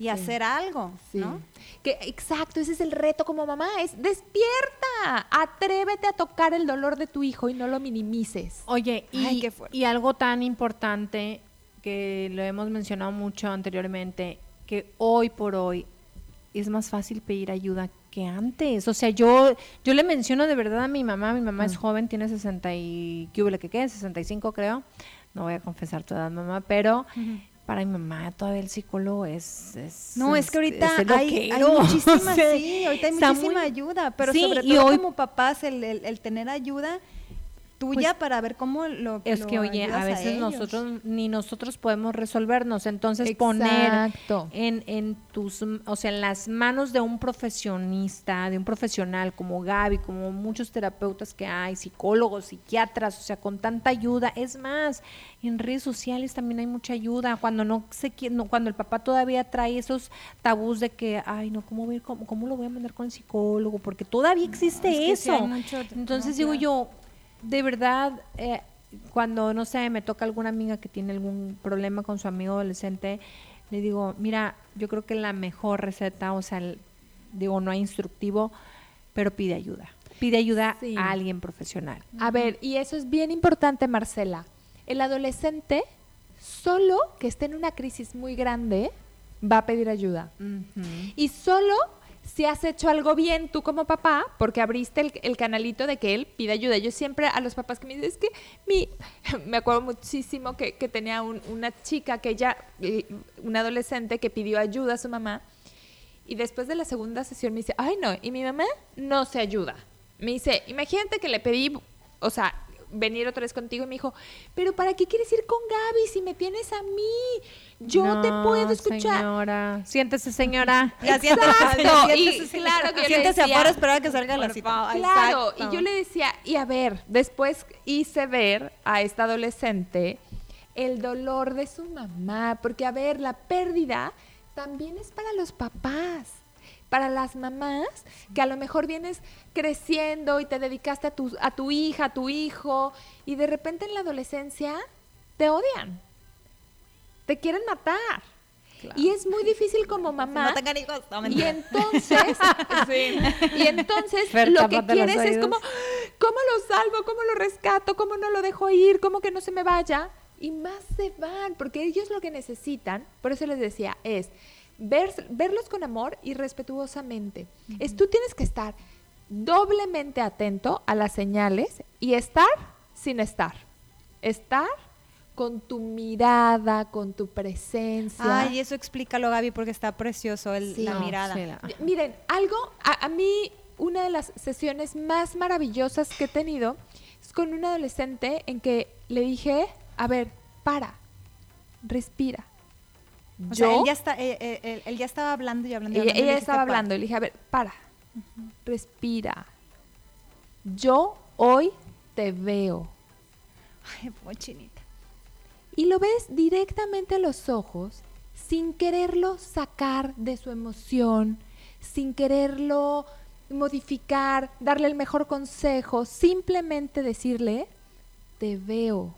y hacer algo, Sí. ¿no? Que, exacto, ese es el reto como mamá, es despierta, atrévete a tocar el dolor de tu hijo y no lo minimices. Oye, y, Ay, qué fuerte. y algo tan importante que lo hemos mencionado mucho anteriormente, que hoy por hoy es más fácil pedir ayuda que antes. O sea, yo yo le menciono de verdad a mi mamá, mi mamá es joven, tiene 60 y ¿qué hubo, que qué? 65 creo. No voy a confesar tu edad, mamá, pero para mi mamá todavía el psicólogo es, es No, es que ahorita hay, hay muchísima, O sea, sí, ahorita hay está muchísima muy- ayuda, pero Sí, sobre todo hoy- como papás el, el- el tener ayuda tuya para ver cómo lo Es lo que, oye, a veces nosotros ni nosotros podemos resolvernos. Entonces, poner en, en tus, o sea, en las manos de un profesionista, de un profesional como Gaby, como muchos terapeutas que hay, psicólogos, psiquiatras, o sea, con tanta ayuda. Es más, en redes sociales también hay mucha ayuda. Cuando no se no, cuando el papá todavía trae esos tabús de que, ay, no, ¿cómo, voy, a ir con- cómo lo voy a mandar con el psicólogo? Porque todavía existe es que sí eso. mucho- Entonces no, digo claro. yo, de verdad, eh, cuando, no sé, me toca alguna amiga que tiene algún problema con su amigo adolescente, le digo, mira, yo creo que la mejor receta, o sea, el- digo, no hay instructivo, pero pide ayuda. Pide ayuda Sí. a alguien profesional. A ver, y eso es bien importante, Marcela. El adolescente, solo que esté en una crisis muy grande, va a pedir ayuda. Y solo si has hecho algo bien tú como papá, porque abriste el, canalito de que él pide ayuda. Yo siempre a los papás que me dicen, es que me acuerdo muchísimo que, tenía un- una chica que ella, eh, una adolescente que pidió ayuda a su mamá. Y después de la segunda sesión me dice, ay no, y mi mamá no se ayuda. Me dice, imagínate que le pedí, o sea, venir otra vez contigo y me dijo, pero ¿para qué quieres ir con Gaby si me tienes a mí? Yo te puedo escuchar. Señora. Siéntese, señora. Ya siéntese, Exacto, y siéntese, claro que yo le siéntese decía, afuera a esperar a que salga la cita. Claro, exacto. y yo le decía, y a ver, después hice ver a esta adolescente el dolor de su mamá, porque a ver, la pérdida también es para los papás, para las mamás, que a lo mejor vienes creciendo y te dedicaste a tu, a tu hija, a tu hijo, y de repente en la adolescencia te odian, te quieren matar. Y es muy difícil como mamá No tengan hijos, no, y entonces, sí, y entonces Fer, lo que quieres es como, ¿cómo lo salvo? ¿Cómo lo rescato? ¿Cómo no lo dejo ir? ¿Cómo que no se me vaya? Y más se van, porque ellos lo que necesitan, por eso les decía, es ver, verlos con amor y respetuosamente. Es tú tienes que estar doblemente atento a las señales y estar sin estar. Estar con tu mirada, con tu presencia. Ay, eso explícalo, Gaby, porque está precioso el- Sí. la No, mirada. sí, la- Miren, algo, a, a mí una de las sesiones más maravillosas que he tenido es con un adolescente en que le dije, a ver, para, respira. O sea, Yo- él ya, está, eh, eh, él, él ya estaba hablando y hablando. y ella, hablando, ella dijiste, estaba hablando y le dije, a ver, para, respira. Yo hoy te veo. Ay, chinita. Y lo ves directamente a los ojos sin quererlo sacar de su emoción, sin quererlo modificar, darle el mejor consejo, simplemente decirle, te veo.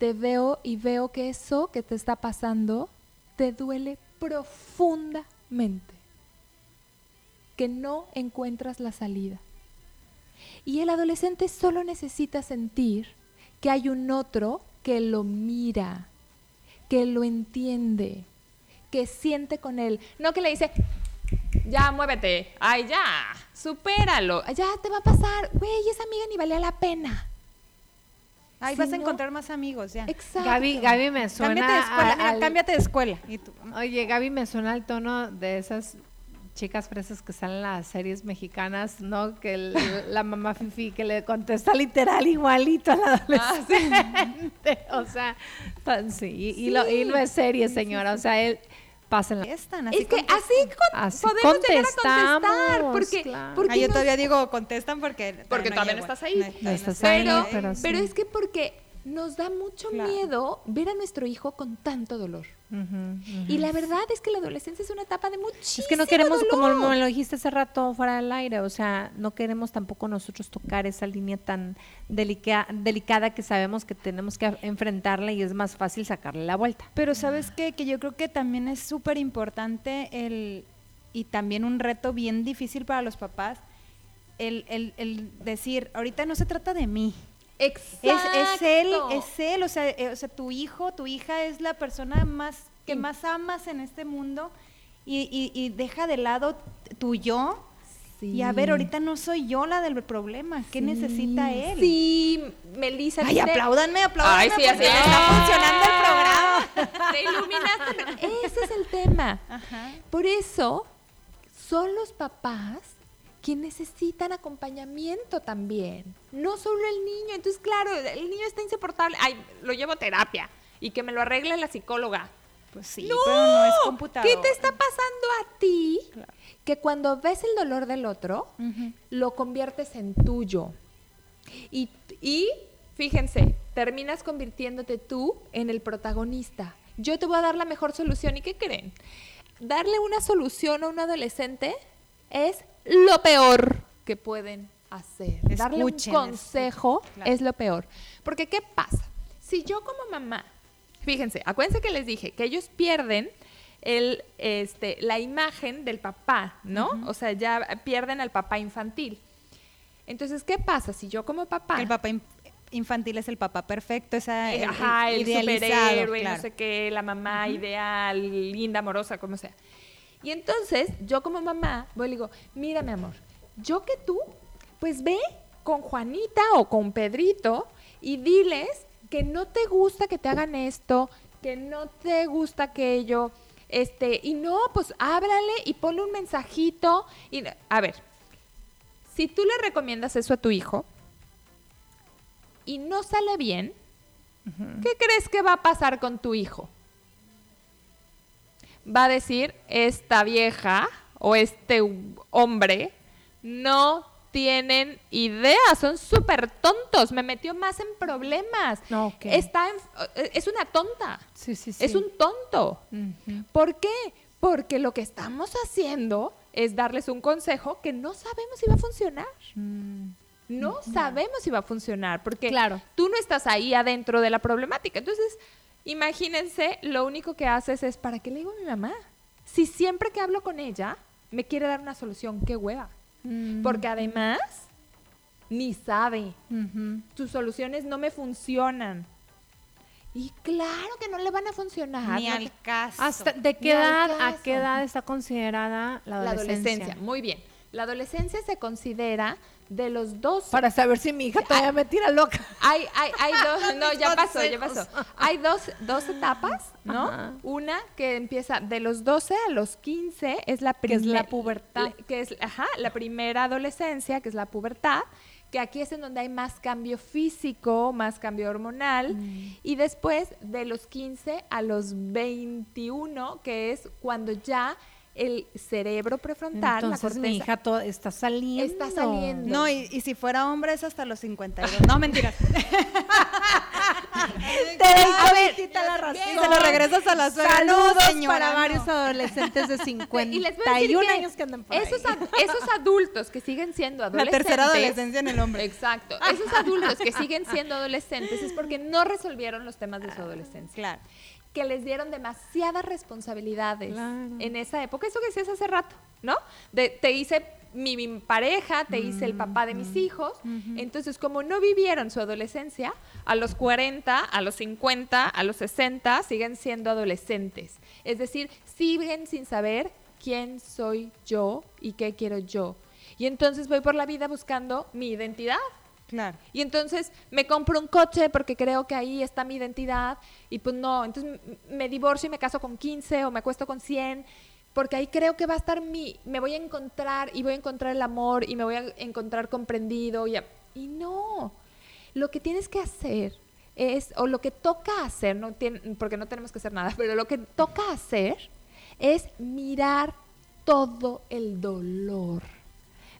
Te veo y veo que eso que te está pasando te duele profundamente, que no encuentras la salida. Y el adolescente solo necesita sentir que hay un otro que lo mira, que lo entiende, que siente con él. No que le dice, ya muévete, ay ya, supéralo, ya te va a pasar, güey, esa amiga ni valía la pena. Ahí Si vas a encontrar más amigos ya. Exacto. Gaby, Gaby me suena Cámbiate de escuela, a- mira, al- cámbiate de escuela. Y tú, Oye, Gaby me suena el tono de esas chicas fresas que salen en las series mexicanas, ¿no? Que el- la mamá Fifi que le contesta literal igualito a la adolescente. O sea, tan- sí, y, y lo, y no es serie, señora. O sea, él pásenla. contestan, así Es que contestan. así, con- Así podemos llegar a contestar, porque, claro. porque Ah, yo todavía digo, contestan porque... Porque no también llego. estás ahí. No, todavía Estás estoy ahí, pero, pero pero sí. es que porque nos da mucho Claro. miedo ver a nuestro hijo con tanto dolor. Y la verdad es que la adolescencia es una etapa de muchísimo Es que no queremos, como dolor. me lo dijiste hace rato fuera del aire, o sea, no queremos tampoco nosotros tocar esa línea tan delica- delicada que sabemos que tenemos que enfrentarla y es más fácil sacarle la vuelta. Pero sabes qué? que yo creo que también es súper importante el y también un reto bien difícil para los papás el, el- el decir, ahorita no se trata de mí. Exacto. Es, es él, es él, o sea, eh, o sea, tu hijo, tu hija es la persona más que Sí. más amas en este mundo y, y- y deja de lado tu yo y a ver, ahorita no soy yo la del problema, ¿qué necesita él? Sí, Melissa. Ay, dijiste- apláudanme, apláudanme Ay, sí, porque así es. está funcionando el programa. Te iluminaste. Ese es el tema. Ajá. Por eso son los papás quienes necesitan acompañamiento también. No solo el niño. Entonces, claro, el niño está insoportable. Ay, lo llevo a terapia y que me lo arregle la psicóloga. Pues sí, no, pero no es computadora. ¿Qué te está pasando a ti? Que cuando ves el dolor del otro, lo conviertes en tuyo. Y, y, fíjense, terminas convirtiéndote tú en el protagonista. Yo te voy a dar la mejor solución. ¿Y qué creen? Darle una solución a un adolescente es lo peor que pueden hacer. Darle un consejo claro. es lo peor. Porque, ¿qué pasa? Si yo como mamá, fíjense, acuérdense que les dije que ellos pierden el, este, la imagen del papá, ¿no? O sea, ya pierden al papá infantil. Entonces, ¿qué pasa si yo como papá... El papá in- infantil es el papá perfecto, esa Eh, el- Ajá, el idealizado, superhéroe, claro. no sé qué, la mamá ideal, linda, amorosa, como sea. Y entonces, yo como mamá, voy y le digo, mira, mi amor, yo que tú, pues ve con Juanita o con Pedrito y diles que no te gusta que te hagan esto, que no te gusta aquello, este, y no, pues háblale y ponle un mensajito. Y, a ver, si tú le recomiendas eso a tu hijo y no sale bien, ¿qué crees que va a pasar con tu hijo? Va a decir, esta vieja o este hombre no tienen idea, son súper tontos, me metió más en problemas. No, ok. Está en- es una tonta, Sí, sí, sí. es un tonto. ¿Por qué? Porque lo que estamos haciendo es darles un consejo que no sabemos si va a funcionar. No sabemos si va a funcionar, porque Claro. tú no estás ahí adentro de la problemática. Entonces, imagínense, lo único que haces es, ¿para qué le digo a mi mamá? Si siempre que hablo con ella, me quiere dar una solución, qué hueva. Porque además, ni sabe. Tus soluciones no me funcionan. Y claro que no le van a funcionar. Ni al caso. Hasta, ¿De qué edad, a qué edad está considerada la la adolescencia? adolescencia. Muy bien. La adolescencia se considera de los 12 Para saber si mi hija todavía me tira loca. hay, hay, hay dos, no, ya pasó, ya pasó. Hay dos, dos etapas, ¿no? Ajá. Una que empieza de los 12 a los 15, es la Que es la pubertad. la- Que es, ajá, la primera adolescencia, que es la pubertad, que aquí es en donde hay más cambio físico, más cambio hormonal, Mm. y después de los 15 a los 21, que es cuando ya el cerebro prefrontal, la Entonces corteza, mi hija to- está saliendo. Está saliendo. No, y, y si fuera hombre es hasta los 52. No, mentiras. A ver, quita la razón. Y se lo regresas a la suegra. No, Saludos señora, para no. varios adolescentes de Y les voy a decir 51 que años que andan por ahí. esos, ad- esos adultos que siguen siendo La adolescentes. tercera adolescencia en el hombre. Exacto. Esos adultos que siguen siendo adolescentes es porque no resolvieron los temas de su adolescencia. Claro. Que les dieron demasiadas responsabilidades Claro. en esa época. Eso que decías hace rato, ¿no? De, te hice mi, mi pareja, te hice el papá de mis hijos. Entonces, como no vivieron su adolescencia, a los 40, a los 50, a los 60, siguen siendo adolescentes. Es decir, siguen sin saber quién soy yo y qué quiero yo. Y entonces voy por la vida buscando mi identidad. Y entonces me compro un coche porque creo que ahí está mi identidad y pues no, entonces me divorcio y me caso con 15 o me acuesto con 100 porque ahí creo que va a estar mi, me voy a encontrar y voy a encontrar el amor y me voy a encontrar comprendido y, no, lo que tienes que hacer es, o lo que toca hacer, no tien- porque no tenemos que hacer nada, pero lo que toca hacer es mirar todo el dolor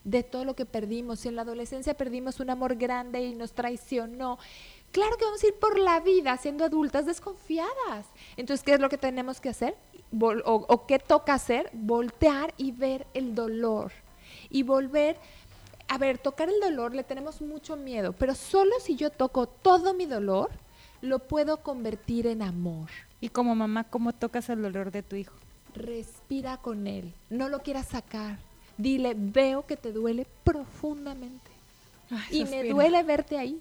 de todo lo que perdimos. Si en la adolescencia perdimos un amor grande y nos traicionó, claro que vamos a ir por la vida siendo adultas desconfiadas. Entonces, ¿qué es lo que tenemos que hacer? Vol- o, o qué toca hacer? Voltear y ver el dolor. Y volver, a ver, tocar el dolor le tenemos mucho miedo, pero solo si yo toco todo mi dolor, lo puedo convertir en amor. Y como mamá, ¿cómo tocas el dolor de tu hijo? Respira con él, no lo quieras sacar. Dile, veo que te duele profundamente. y me duele verte ahí.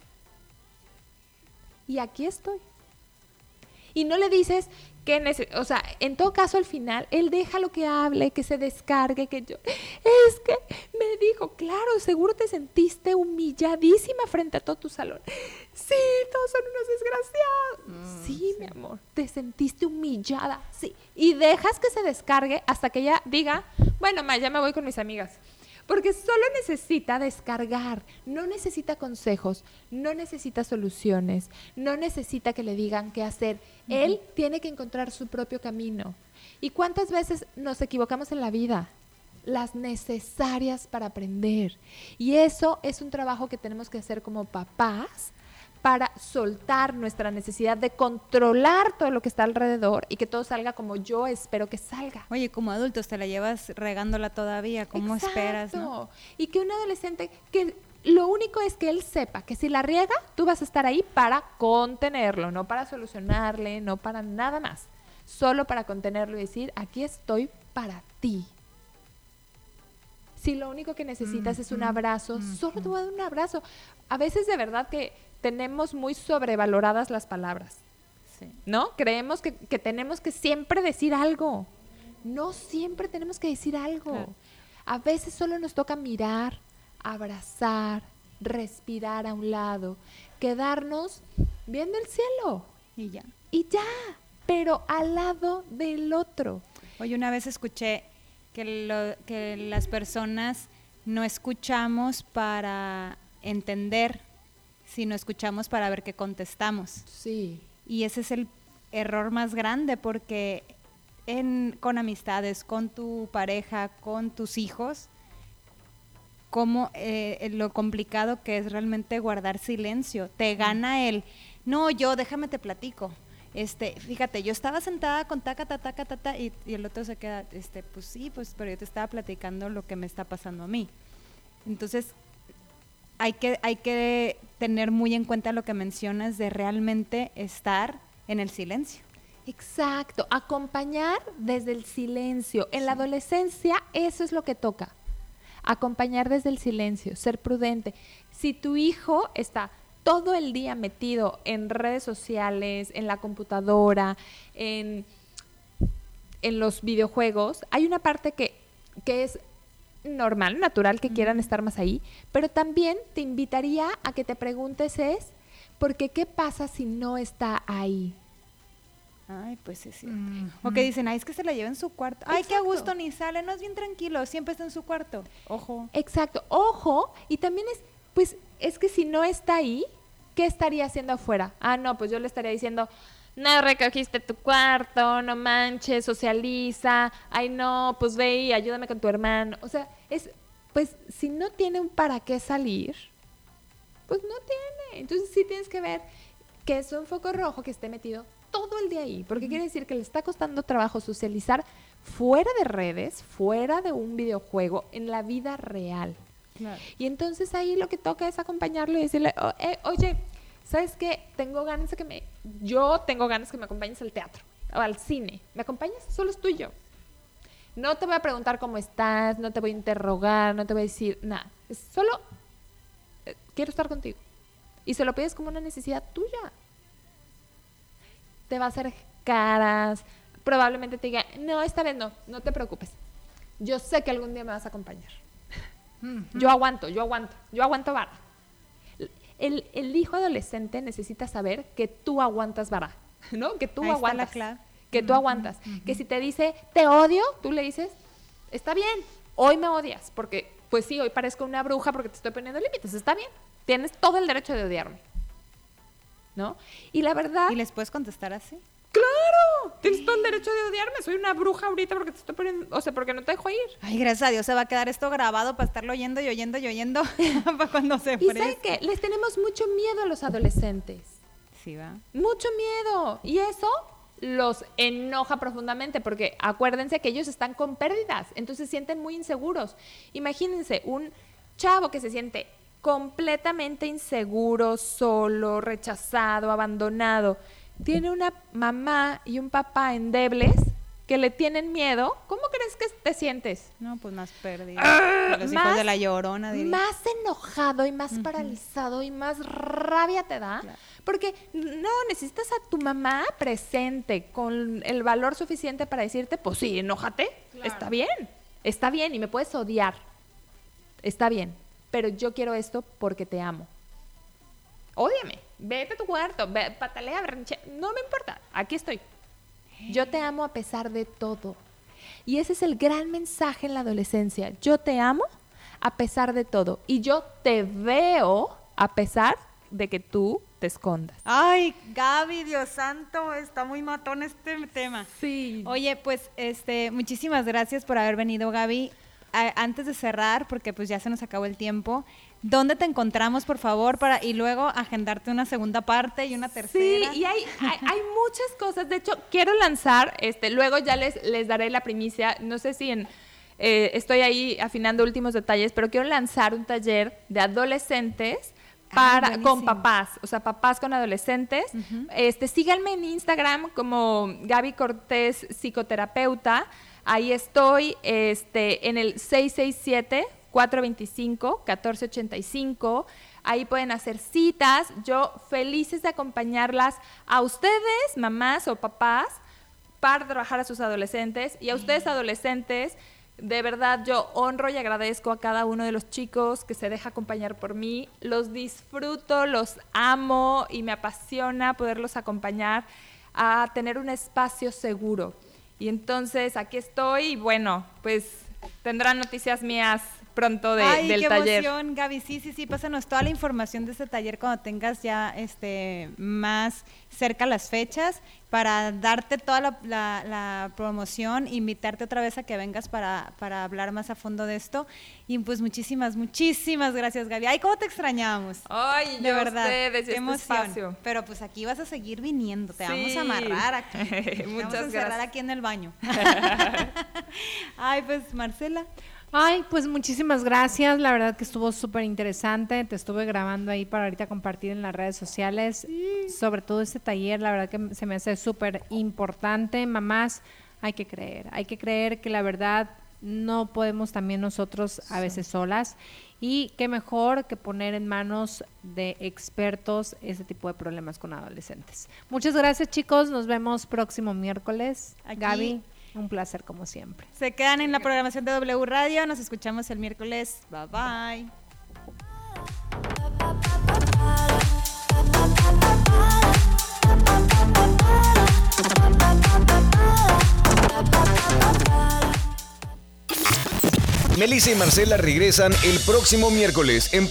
Y aquí estoy. Y no le dices que, o sea, en todo caso al final, él deja lo que hable, que se descargue, que yo, es que me dijo, claro, seguro te sentiste humilladísima frente a todo tu salón. Sí, todos son unos desgraciados. sí, mi amor, te sentiste humillada, sí. Y dejas que se descargue hasta que ella diga, bueno, ma, ya me voy con mis amigas. Porque solo necesita descargar, no necesita consejos, no necesita soluciones, no necesita que le digan qué hacer. Él tiene que encontrar su propio camino. ¿Y cuántas veces nos equivocamos en la vida? Las necesarias para aprender. Y eso es un trabajo que tenemos que hacer como papás para soltar nuestra necesidad de controlar todo lo que está alrededor y que todo salga como yo espero que salga. Oye, como adultos te la llevas regándola todavía. ¿Cómo esperas, no? Y que un adolescente que lo único es que él sepa que si la riega, tú vas a estar ahí para contenerlo, no para solucionarle, no para nada más. Solo para contenerlo y decir, aquí estoy para ti. Si lo único que necesitas es un abrazo, solo te voy a dar un abrazo. A veces de verdad que tenemos muy sobrevaloradas las palabras. Sí. ¿no? Creemos que, que tenemos que siempre decir algo. No siempre tenemos que decir algo. Claro. A veces solo nos toca mirar, abrazar, respirar a un lado, quedarnos viendo el cielo Y ya. y ya, pero al lado del otro. Oye, una vez escuché que, lo- que las personas no escuchamos para entender, sino escuchamos para ver qué contestamos. Sí. Y ese es el error más grande porque en, con amistades, con tu pareja, con tus hijos, como lo complicado que es realmente guardar silencio. Te gana el, no, yo déjame te platico. Este, fíjate, yo estaba sentada con taca, ta, taca, ta, ta, y, y el otro se queda, este, pues sí, pues, pero yo te estaba platicando lo que me está pasando a mí. Entonces, hay que, hay que tener muy en cuenta lo que mencionas de realmente estar en el silencio. Exacto, acompañar desde el silencio. En la adolescencia eso es lo que toca. Acompañar desde el silencio, ser prudente. Si tu hijo está todo el día metido en redes sociales, en la computadora, en, en los videojuegos, hay una parte que, que es normal, natural que quieran estar más ahí, pero también te invitaría a que te preguntes es, porque qué pasa si no está ahí? Ay, pues es cierto. O que dicen, ay, es que se la lleva en su cuarto. Ay, qué a Exacto. gusto, ni sale, no es bien tranquilo, siempre está en su cuarto. Ojo. Exacto, ojo, y también es, pues, es que si no está ahí, ¿qué estaría haciendo afuera? Ah, no, pues yo le estaría diciendo, no recogiste tu cuarto, no manches, socializa, ay no, pues ve y ayúdame con tu hermano. O sea, es, pues, si no tiene un para qué salir, pues no tiene. Entonces sí tienes que ver que es un foco rojo que esté metido todo el día ahí, porque quiere decir que le está costando trabajo socializar fuera de redes, fuera de un videojuego, en la vida real. Claro. Y entonces ahí lo que toca es acompañarlo y decirle, "O- eh, oye, ¿sabes qué? Tengo ganas de que me... Yo tengo ganas que me acompañes al teatro o al cine. ¿Me acompañas? Solo es tuyo. No te voy a preguntar cómo estás, no te voy a interrogar, no te voy a decir nada. Es solo eh, quiero estar contigo. Y se lo pides como una necesidad tuya. Te va a hacer caras, probablemente te diga, no, esta vez no, no te preocupes. Yo sé que algún día me vas a acompañar. Yo aguanto, yo aguanto, yo aguanto vara. El, el hijo adolescente necesita saber que tú aguantas vara, ¿no? Que tú Ahí aguantas. Que tú aguantas. Que si te dice, te odio, tú le dices, está bien, hoy me odias, porque, pues sí, hoy parezco una bruja porque te estoy poniendo límites, está bien. Tienes todo el derecho de odiarme. ¿No? Y la verdad... ¿Y les puedes contestar así? ¡Claro! Tienes todo el derecho de odiarme. Soy una bruja ahorita porque te estoy poniendo. O sea, porque no te dejo ir. Ay, gracias a Dios se va a quedar esto grabado para estarlo oyendo y oyendo y oyendo para cuando se Y ¿saben ofrezca. qué? Les tenemos mucho miedo a los adolescentes. Sí, va. Mucho miedo. Y eso los enoja profundamente porque acuérdense que ellos están con pérdidas. Entonces se sienten muy inseguros. Imagínense un chavo que se siente completamente inseguro, solo, rechazado, abandonado. Tiene una mamá y un papá endebles que le tienen miedo. ¿Cómo crees que te sientes? No, pues más pérdida. Ah, los hijos más- de la llorona, diría. Más enojado y más paralizado y más rabia te da. Claro. Porque no, necesitas a tu mamá presente con el valor suficiente para decirte, pues sí, enójate, está bien, está bien y me puedes odiar, está bien, pero yo quiero esto porque te amo. Ódiame, vete a tu cuarto, ve, patalea, berrinche, no me importa, aquí estoy. Yo te amo a pesar de todo. Y ese es el gran mensaje en la adolescencia. Yo te amo a pesar de todo. Y yo te veo a pesar de que tú te escondas. Ay, Gaby, Dios santo, está muy matón este tema. Sí. Oye, pues, este, muchísimas gracias por haber venido, Gaby. A- antes de cerrar, porque pues ya se nos acabó el tiempo, ¿dónde te encontramos, por favor, para y luego agendarte una segunda parte y una Sí, tercera? y hay, hay, hay muchas cosas. De hecho, quiero lanzar, este, luego ya les, les daré la primicia. No sé si en, eh, estoy ahí afinando últimos detalles, pero quiero lanzar un taller de adolescentes Ah, para, con papás, o sea, papás con adolescentes. este, síganme en Instagram como Gaby Cortés, psicoterapeuta. Ahí estoy este, en el 667 425 1485. Ahí pueden hacer citas. Yo felices de acompañarlas a ustedes, mamás o papás, para trabajar a sus adolescentes. Y a ustedes, adolescentes, de verdad yo honro y agradezco a cada uno de los chicos que se deja acompañar por mí. Los disfruto, los amo y me apasiona poderlos acompañar a tener un espacio seguro. Y entonces aquí estoy y bueno, pues tendrán noticias mías pronto de- Ay, del qué taller. emoción, Gaby. Sí, sí, sí, pásanos toda la información de este taller cuando tengas ya este más cerca las fechas para darte toda la, la- la promoción, invitarte otra vez a que vengas para, para hablar más a fondo de esto. Y pues muchísimas, muchísimas gracias, Gaby. Ay, cómo te extrañamos. Ay, De yo verdad, ustedes qué emoción. espacio. Pero pues aquí vas a seguir viniendo, te vamos a amarrar aquí. Te vamos Muchas a encerrar gracias. aquí en el baño. Ay, pues Marcela. Ay, pues muchísimas gracias. La verdad que estuvo súper interesante. Te estuve grabando ahí para ahorita compartir en las redes sociales. Sobre todo este taller, la verdad que se me hace súper importante. Mamás, hay que creer. Hay que creer que la verdad no podemos también nosotros a veces solas. Y qué mejor que poner en manos de expertos ese tipo de problemas con adolescentes. Muchas gracias chicos. Nos vemos próximo miércoles. Aquí, Gaby. Un placer como siempre. Se quedan en la programación de W Radio. Nos escuchamos el miércoles. Bye bye. Melissa y Marcela regresan el próximo miércoles en